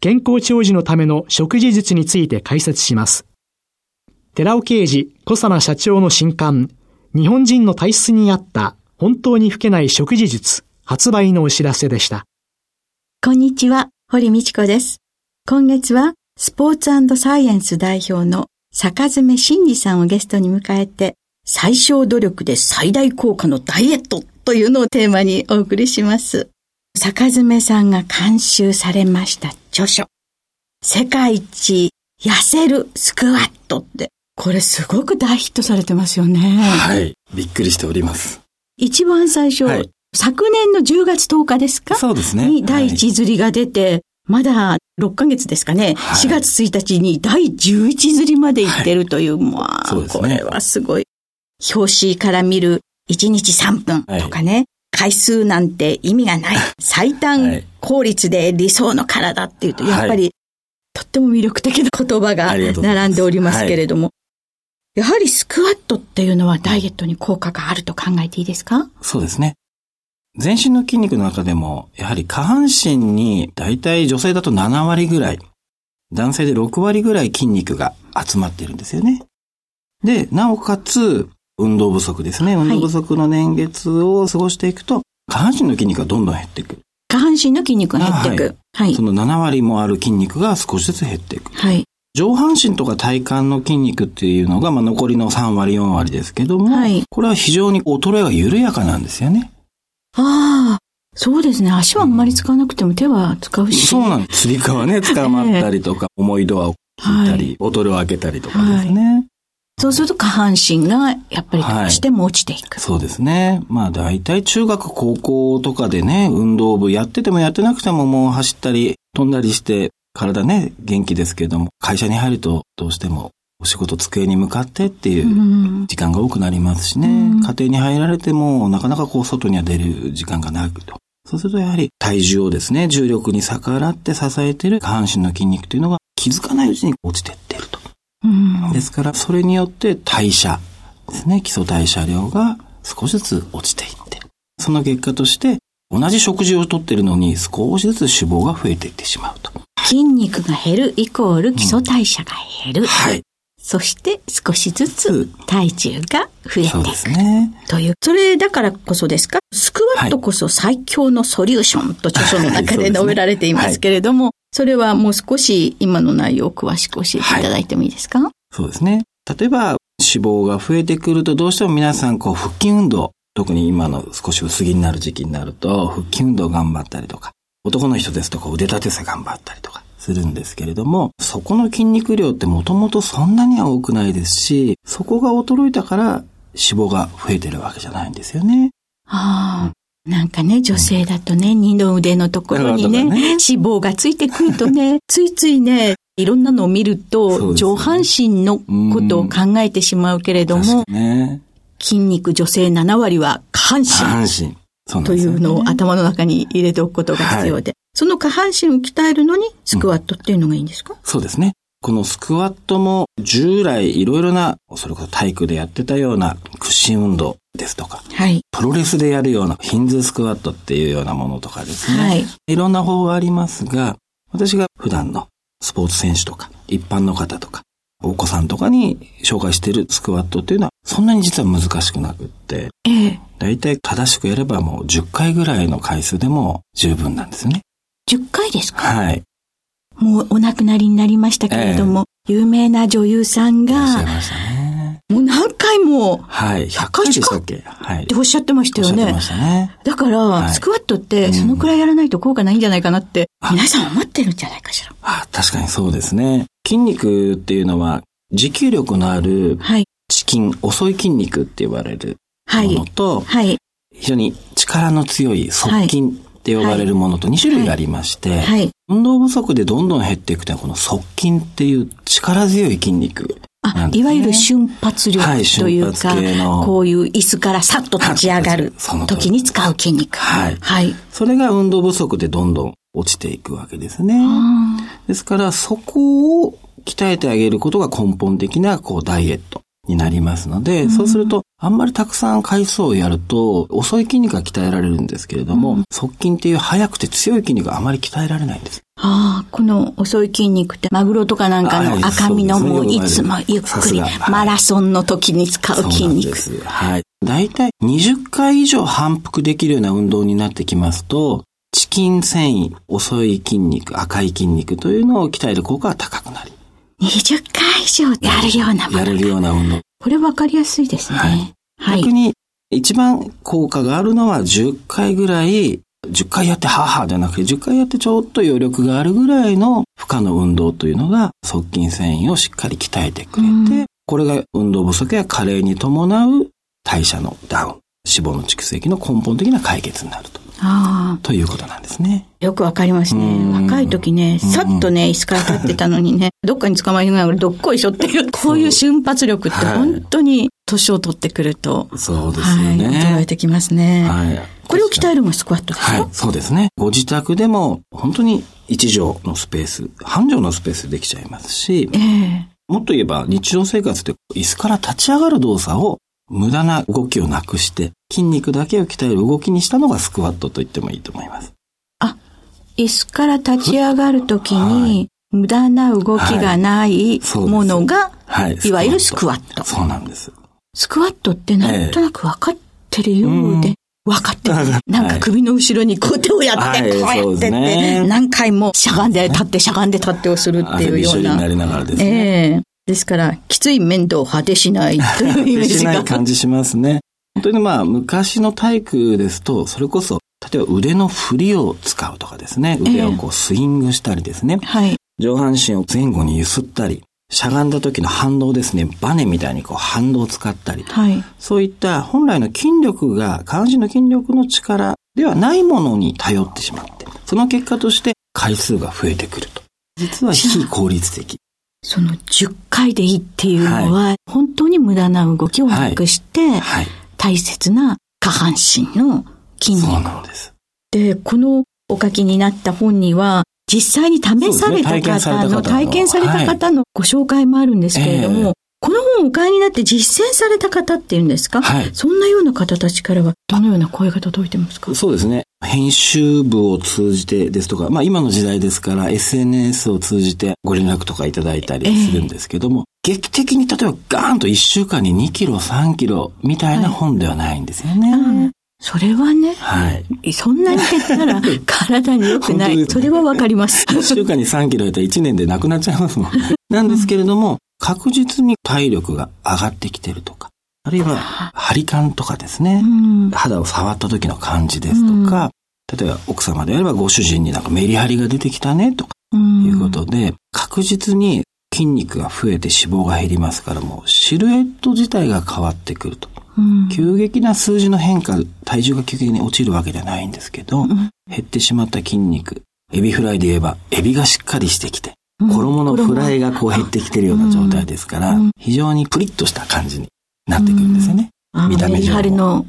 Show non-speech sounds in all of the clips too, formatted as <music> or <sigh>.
健康長寿のための食事術について解説します。寺尾啓治小佐奈社長の新刊、日本人の体質に合った本当に老けない食事術発売のお知らせでした。こんにちは。堀道子です。今月はスポーツサイエンス代表の坂爪真二さんをゲストに迎えて、最小努力で最大効果のダイエットというのをテーマにお送りします。坂爪さんが監修されました著書。世界一痩せるスクワットって、これすごく大ヒットされてますよね。はい。びっくりしております。一番最初、はい、昨年の10月10日ですか？そうですね。に第一釣りが出て、はい、まだ6ヶ月ですかね、はい、4月1日に第11釣りまで行ってるという、はい、まあ、ね、これはすごい。表紙から見る1日3分とかね、はい、回数なんて意味がない。最短効率で理想の体っていうと、やっぱり、とっても魅力的な言葉が並んでおりますけれども、やはりスクワットっていうのはダイエットに効果があると考えていいですか？そうですね。全身の筋肉の中でも、やはり下半身にだいたい女性だと7割ぐらい、男性で6割ぐらい筋肉が集まっているんですよね。で、なおかつ、運動不足ですね。運動不足の年月を過ごしていくと、下半身の筋肉がどんどん減っていく。下半身の筋肉が減っていく。はい。その7割もある筋肉が少しずつ減っていく。はい。上半身とか体幹の筋肉っていうのが、まあ、残りの3割、4割ですけども、はい、これは非常に衰えが緩やかなんですよね。ああ、そうですね。足はあんまり使わなくても手は使うし。そうなんです。釣り革ね、<laughs> 捕まったりとか、重いドアを引いたり、はい、ボトルを開けたりとかですね。はいそうすると下半身がやっぱりどうしても落ちていく。はい、そうですね。まあ大体中学高校とかでね、運動部やっててもやってなくてももう走ったり飛んだりして体ね、元気ですけれども、会社に入るとどうしてもお仕事机に向かってっていう時間が多くなりますしね、家庭に入られてもなかなかこう外には出る時間がなくと。そうするとやはり体重をですね、重力に逆らって支えている下半身の筋肉というのが気づかないうちに落ちていっていると。ですからそれによって代謝ですね、基礎代謝量が少しずつ落ちていって、その結果として同じ食事をとっているのに少しずつ脂肪が増えていってしまうと。筋肉が減るイコール基礎代謝が減る。うん、はい。そして少しずつ体重が増えていく。そうですね。という。それだからこそですか？スクワットこそ最強のソリューションと著書の中で述べられていますけれども、はいそれはもう少し今の内容を詳しく教えていただいてもいいですか、はい、そうですね。例えば脂肪が増えてくるとどうしても皆さんこう腹筋運動、特に今の少し薄着になる時期になると腹筋運動頑張ったりとか、男の人ですと腕立て伏せ頑張ったりとかするんですけれども、そこの筋肉量ってもともとそんなには多くないですし、そこが衰えたから脂肪が増えてるわけじゃないんですよね。ああ。なんかね、女性だとね、二の腕のところにね、ね。脂肪がついてくるとね、<laughs> ついついね、いろんなのを見ると、上半身のことを考えてしまうけれども、ね、筋肉女性7割は下半身。下半身。というのを頭の中に入れておくことが必要で。はい、その下半身を鍛えるのにスクワットっていうのがいいんですか、うん、そうですね。このスクワットも従来いろいろな、それこそ体育でやってたような屈伸運動ですとか、はい、プロレスでやるようなヒンズスクワットっていうようなものとかですね。はい、いろんな方法がありますが、私が普段のスポーツ選手とか、一般の方とか、お子さんとかに紹介しているスクワットっていうのは、そんなに実は難しくなくって、ええ、大体正しくやればもう10回ぐらいの回数でも十分なんですね。10回ですか？はい。もうお亡くなりになりましたけれども、えー、有名な女優さんが、もう何回も、はい。100回でしたっけはい。っておっしゃってましたよね。おっしゃってましたね。だから、はい、スクワットってそのくらいやらないと効果ないんじゃないかなって、皆さん思ってるんじゃないかしら。あ確かにそうですね。筋肉っていうのは、持久力のある、はい。チキン、遅い筋肉って呼ばれるものと、はい。はい、非常に力の強い側筋って呼ばれるものと2種類がありまして、はい。運動不足でどんどん減っていくというのは、この側筋っていう力強い筋肉。あ、いわゆる瞬発力というか、はい、こういう椅子からさっと立ち上がる <laughs> 時に使う筋肉。はい。はい。それが運動不足でどんどん落ちていくわけですね。ですから、そこを鍛えてあげることが根本的な、こう、ダイエットになりますので、うん、そうすると、あんまりたくさん回数をやると、遅い筋肉が鍛えられるんですけれども、うん、側筋っていう速くて強い筋肉があまり鍛えられないんです。ああ、この遅い筋肉って、マグロとかなんかの赤身のもういつもゆっくり、マラソンの時に使う筋肉。はい。大体20回以上反復できるような運動になってきますと、チキン繊維、遅い筋肉、赤い筋肉というのを鍛える効果が高くなり。20回以上やるようなもの。やれるような運動。これ分かりやすいですね。はい。逆に、一番効果があるのは10回ぐらい、10回やってははじゃなくて、10回やってちょっと余力があるぐらいの負荷の運動というのが、側筋繊維をしっかり鍛えてくれて、これが運動不足や加齢に伴う代謝のダウン、脂肪の蓄積の根本的な解決になると。あということなんですね。よくわかりますね。若い時ね、さっとね、椅子から立ってたのにね、<laughs> どっかに捕まりながらどっこいしょっていう、こういう瞬発力って本当に年を取ってくると、そうですね。はい、衰えてきますね。はい。これを鍛えるのがスクワットですか？はい、そうですね。ご自宅でも本当に一畳のスペース、半畳のスペースできちゃいますし、えー、もっと言えば日常生活で椅子から立ち上がる動作を無駄な動きをなくして、筋肉だけを鍛える動きにしたのがスクワットと言ってもいいと思います。あ、椅子から立ち上がるときに、無駄な動きがないものが、はい、いわゆるスクワット。そうなんです。スクワットってなんとなく分かってるようで、分かってる。なんか首の後ろにこう手をやって、こうやってって、何回もしゃがんで立ってしゃがんで立ってをするっていうような。になりながらですね。えですから、きつい面倒を果てしないというイメージが。しない感じしますね。本当にまあ、昔の体育ですと、それこそ、例えば腕の振りを使うとかですね、腕をこうスイングしたりですね、えー、はい、上半身を前後に揺すったり、しゃがんだ時の反動ですね、バネみたいにこう反動を使ったり、はい、そういった本来の筋力が、下半身の筋力の力ではないものに頼ってしまって、その結果として回数が増えてくると。実は非効率的。その10回でいいっていうのは、はい、本当に無駄な動きをなくして、はい。はい、大切な下半身の筋肉。そうなんです。で、このお書きになった本には、実際に試された方の、体験された方のご紹介もあるんですけれども、この本をお買いになって実践された方っていうんですか、はい、そんなような方たちからはどのような声が届いてますか？そうですね。編集部を通じてですとか、まあ今の時代ですから SNS を通じてご連絡とかいただいたりするんですけども、えー、劇的に例えばガーンと1週間に2キロ、3キロみたいな本ではないんですよね。はいそれはね、はい。そんなに減ったら <laughs> 体に良くない。それはわかります。1週間に3キロやったら1年でなくなっちゃいますもんね。なんですけれども、確実に体力が上がってきてるとか、あるいは張り感とかですね、肌を触った時の感じですとか、例えば奥様であればご主人になんかメリハリが出てきたねとか、いうことで、確実に筋肉が増えて脂肪が減りますからもうシルエット自体が変わってくると。急激な数字の変化、体重が急激に落ちるわけじゃないんですけど、減ってしまった筋肉、エビフライで言えば、エビがしっかりしてきて、衣のフライがこう減ってきてるような状態ですから、非常にプリッとした感じになってくるんですよね。見た目上。春の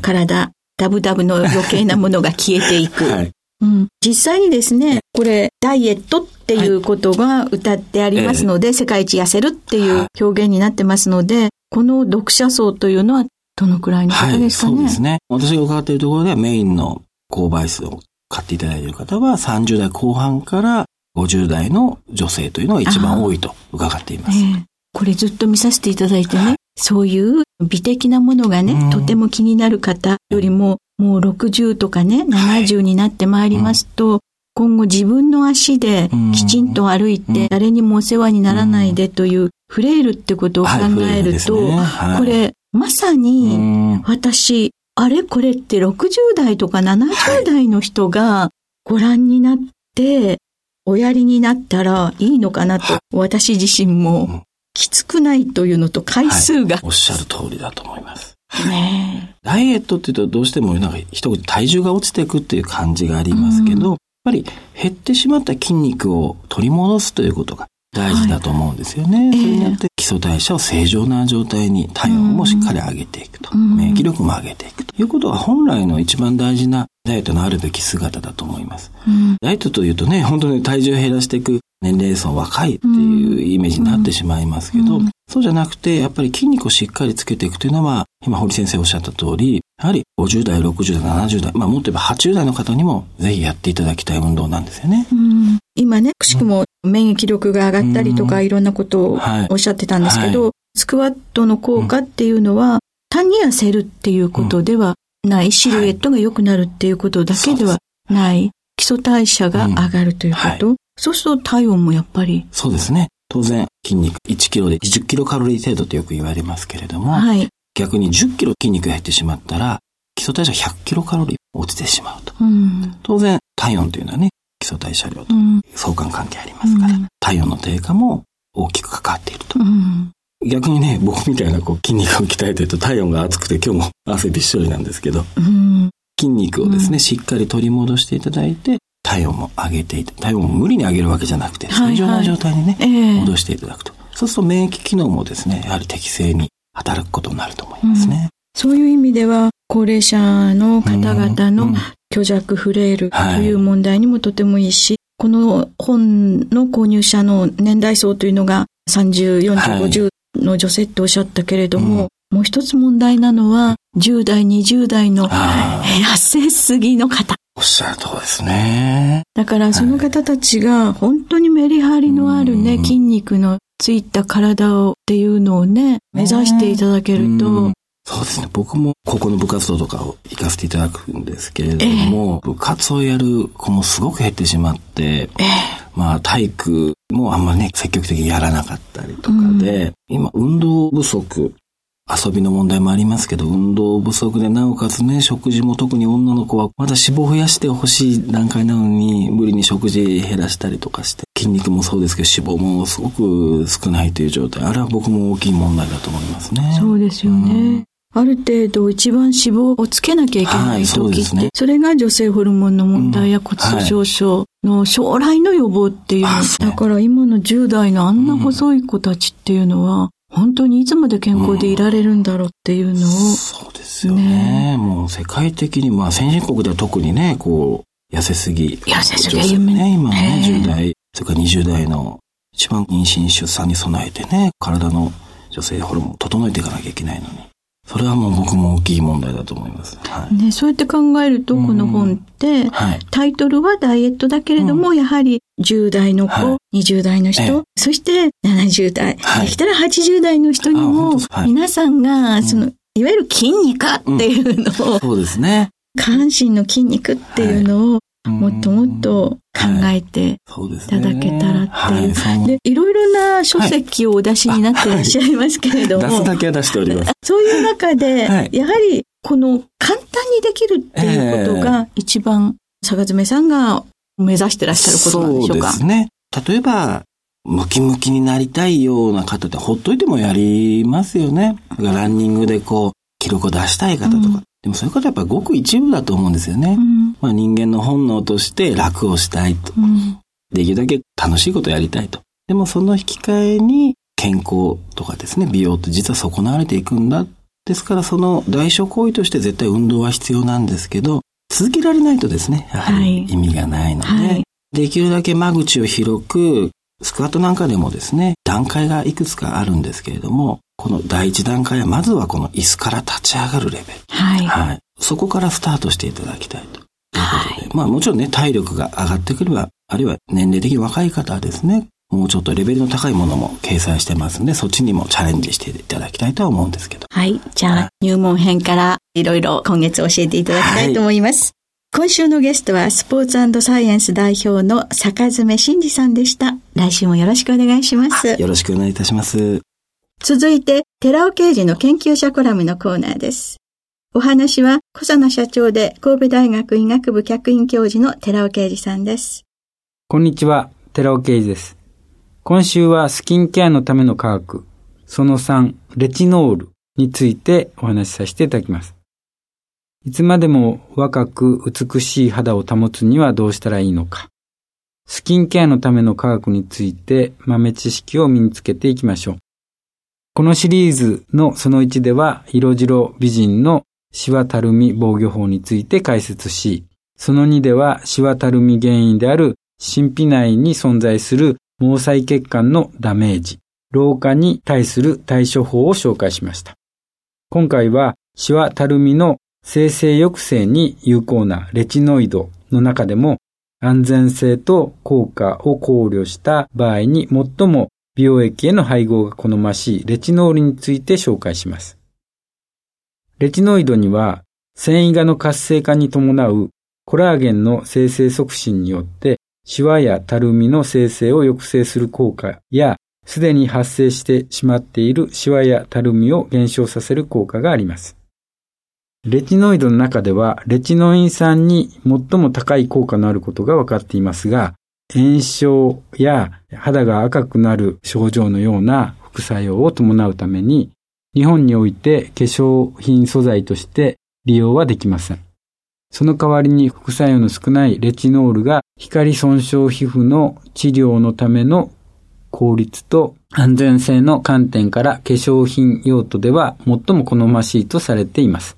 体、はい、ダブダブの余計なものが消えていく。<laughs> はい。うん、実際にですね、これ、ダイエットっていうことが歌ってありますので、はい、世界一痩せるっていう表現になってますので、この読者層というのはどのくらいの方ですかね、はい、そうですね。私が伺っているところではメインの購買数を買っていただいている方は30代後半から50代の女性というのが一番多いと伺っています。えー、これずっと見させていただいてね、はい、そういう美的なものがね、とても気になる方よりも、もう60とかね、70になってまいりますと、今後自分の足できちんと歩いて、誰にもお世話にならないでというフレイルってことを考えると、これ、まさに私、あれ？これって60代とか70代の人がご覧になって、おやりになったらいいのかなと、私自身もきつくないというのと回数が、はい、おっしゃる通りだと思います。ねダイエットって言うとどうしてもなんか一言体重が落ちていくっていう感じがありますけど、うん、やっぱり減ってしまった筋肉を取り戻すということが大事だと思うんですよね。はい、それによって基礎代謝を正常な状態に体温もしっかり上げていくと、うん、免疫力も上げていくと。いうことが本来の一番大事なダイエットのあるべき姿だと思います。うん、ダイエットというとね、本当に体重を減らしていく年齢層若いっていうイメージになってしまいますけど、うん、そうじゃなくて、やっぱり筋肉をしっかりつけていくというのは、今堀先生おっしゃった通り、やはり50代、60代、70代、まあもっと言えば80代の方にもぜひやっていただきたい運動なんですよね。今ね、くしくも免疫力が上がったりとか、いろんなことをおっしゃってたんですけど、はい、スクワットの効果っていうのは、単に痩せるっていうことではない、シルエットが良くなるっていうことだけではない、基礎代謝が上がるということ、そうすると体温もやっぱり。そうですね。当然、筋肉1キロで20キロカロリー程度とよく言われますけれども、はい、逆に10キロ筋肉が減ってしまったら、基礎代謝100キロカロリー落ちてしまうと。うん、当然、体温というのはね、基礎代謝量と相関関係ありますから、うん、体温の低下も大きく関わっていると。うん、逆にね、僕みたいなこう筋肉を鍛えてると体温が熱くて今日も汗びっしょりなんですけど、筋肉をですね、しっかり取り戻していただいて、体温も上げていて、体温も無理に上げるわけじゃなくて、正常な状態にね、はいはい、戻していただくと。そうすると免疫機能もですね、やはり適正に働くことになると思いますね。うん、そういう意味では、高齢者の方々の虚弱フレイルという問題にもとてもいいし、この本の購入者の年代層というのが30、40、50の女性っておっしゃったけれども、もう一つ問題なのは、10代、20代の痩せすぎの方。おっしゃるとですね。だからその方たちが本当にメリハリのあるね、筋肉のついた体をっていうのをね、目指していただけると、そうですね。僕も高校の部活動とかを行かせていただくんですけれども、えー、部活をやる子もすごく減ってしまって、えー、まあ体育もあんまりね、積極的にやらなかったりとかで、うん、今運動不足遊びの問題もありますけど、運動不足でなおかつね、食事も特に女の子はまだ脂肪を増やしてほしい段階なのに、無理に食事減らしたりとかして、筋肉もそうですけど脂肪もすごく少ないという状態。あれは僕も大きい問題だと思いますね。そうですよね。うんある程度一番脂肪をつけなきゃいけない時って、はいそね、それが女性ホルモンの問題や骨粗しょう症の将来の予防っていうの、うだから今の10代のあんな細い子たちっていうのは、本当にいつまで健康でいられるんだろうっていうのを、うん、そうですよね。ね。もう世界的に、まあ先進国では特にね、こう、痩せすぎ。痩せすぎね。今ね、10代、それから20代の一番妊娠出産に備えてね、体の女性ホルモンを整えていかなきゃいけないのに。それはもう僕も大きい問題だと思います。はい、ね、そうやって考えると、この本って、はい、タイトルはダイエットだけれども、うん、やはり10代の子、はい、20代の人、そして70代、はい、できたら80代の人にも、皆さんが、その、いわゆる筋肉っていうのを、うん、そうですね。下半身の筋肉っていうのを、もっともっと考えていただけたらっていう。はい、でいろいろな書籍をお出しになっていらっしゃいますけれども。出すだけは出しております。<laughs> そういう中で、やはりこの簡単にできるっていうことが一番、坂爪さんが目指してらっしゃることなんでしょうか？そうですね。例えば、ムキムキになりたいような方ってほっといてもやりますよね。ランニングでこう、記録を出したい方とか。うん、でもそういうことはやっぱりごく一部だと思うんですよね。うん、まあ人間の本能として楽をしたいと。うん、できるだけ楽しいことをやりたいと。でもその引き換えに健康とかですね、美容って実は損なわれていくんだ。ですからその代償行為として絶対運動は必要なんですけど、続けられないとですね、やはり意味がないので、はい、できるだけ間口を広く、スクワットなんかでもですね、段階がいくつかあるんですけれども、この第一段階はまずはこの椅子から立ち上がるレベル。はい。はい。そこからスタートしていただきたいということで、はい、まあもちろんね、体力が上がってくれば、あるいは年齢的に若い方はですね、もうちょっとレベルの高いものも掲載してますんで、そっちにもチャレンジしていただきたいとは思うんですけど。はい。じゃあ、入門編からいろいろ今月教えていただきたいと思います。はい今週のゲストはスポーツサイエンス代表の坂爪真二さんでした。来週もよろしくお願いします。よろしくお願いいたします。続いて、寺尾刑事の研究者コラムのコーナーです。お話は、小佐野社長で神戸大学医学部客員教授の寺尾啓二さんです。こんにちは、寺尾啓二です。今週はスキンケアのための科学、その3、レチノールについてお話しさせていただきます。いつまでも若く美しい肌を保つにはどうしたらいいのか。スキンケアのための科学について豆知識を身につけていきましょう。このシリーズのその1では、色白美人のシワたるみ防御法について解説し、その2ではシワたるみ原因である神秘内に存在する毛細血管のダメージ、老化に対する対処法を紹介しました。今回はシワたるみの生成抑制に有効なレチノイドの中でも安全性と効果を考慮した場合に最も美容液への配合が好ましいレチノールについて紹介します。レチノイドには繊維画の活性化に伴うコラーゲンの生成促進によってシワやたるみの生成を抑制する効果やすでに発生してしまっているシワやたるみを減少させる効果があります。レチノイドの中では、レチノイン酸に最も高い効果のあることが分かっていますが、炎症や肌が赤くなる症状のような副作用を伴うために、日本において化粧品素材として利用はできません。その代わりに副作用の少ないレチノールが光損傷皮膚の治療のための効率と安全性の観点から化粧品用途では最も好ましいとされています。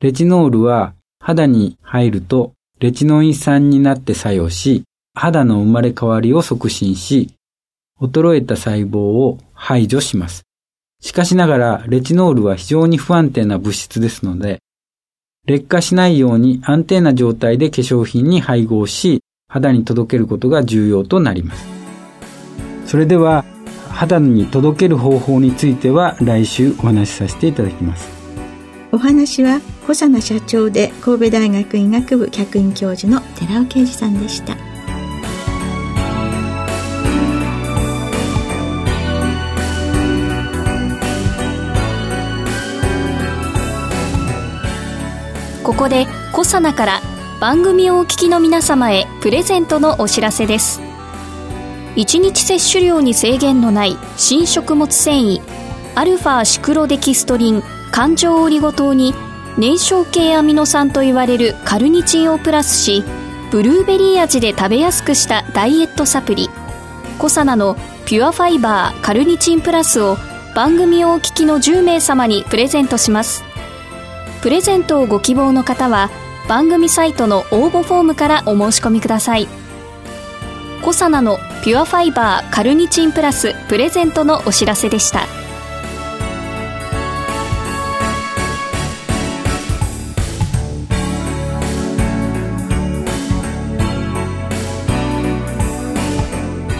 レチノールは肌に入るとレチノイン酸になって作用し、肌の生まれ変わりを促進し、衰えた細胞を排除します。しかしながら、レチノールは非常に不安定な物質ですので、劣化しないように安定な状態で化粧品に配合し、肌に届けることが重要となります。それでは、肌に届ける方法については来週お話しさせていただきます。お話は小佐奈社長で神戸大学医学部客員教授の寺尾啓二さんでした。ここで小佐奈から番組をお聞きの皆様へプレゼントのお知らせです。1日摂取量に制限のない新食物繊維アルファシクロデキストリン環状オリゴ糖に燃焼系アミノ酸といわれるカルニチンをプラスしブルーベリー味で食べやすくしたダイエットサプリ。コサナのピュアファイバーカルニチンプラスを番組をお聞きの10名様にプレゼントします。プレゼントをご希望の方は番組サイトの応募フォームからお申し込みください。コサナのピュアファイバーカルニチンプラスプレゼントのお知らせでした。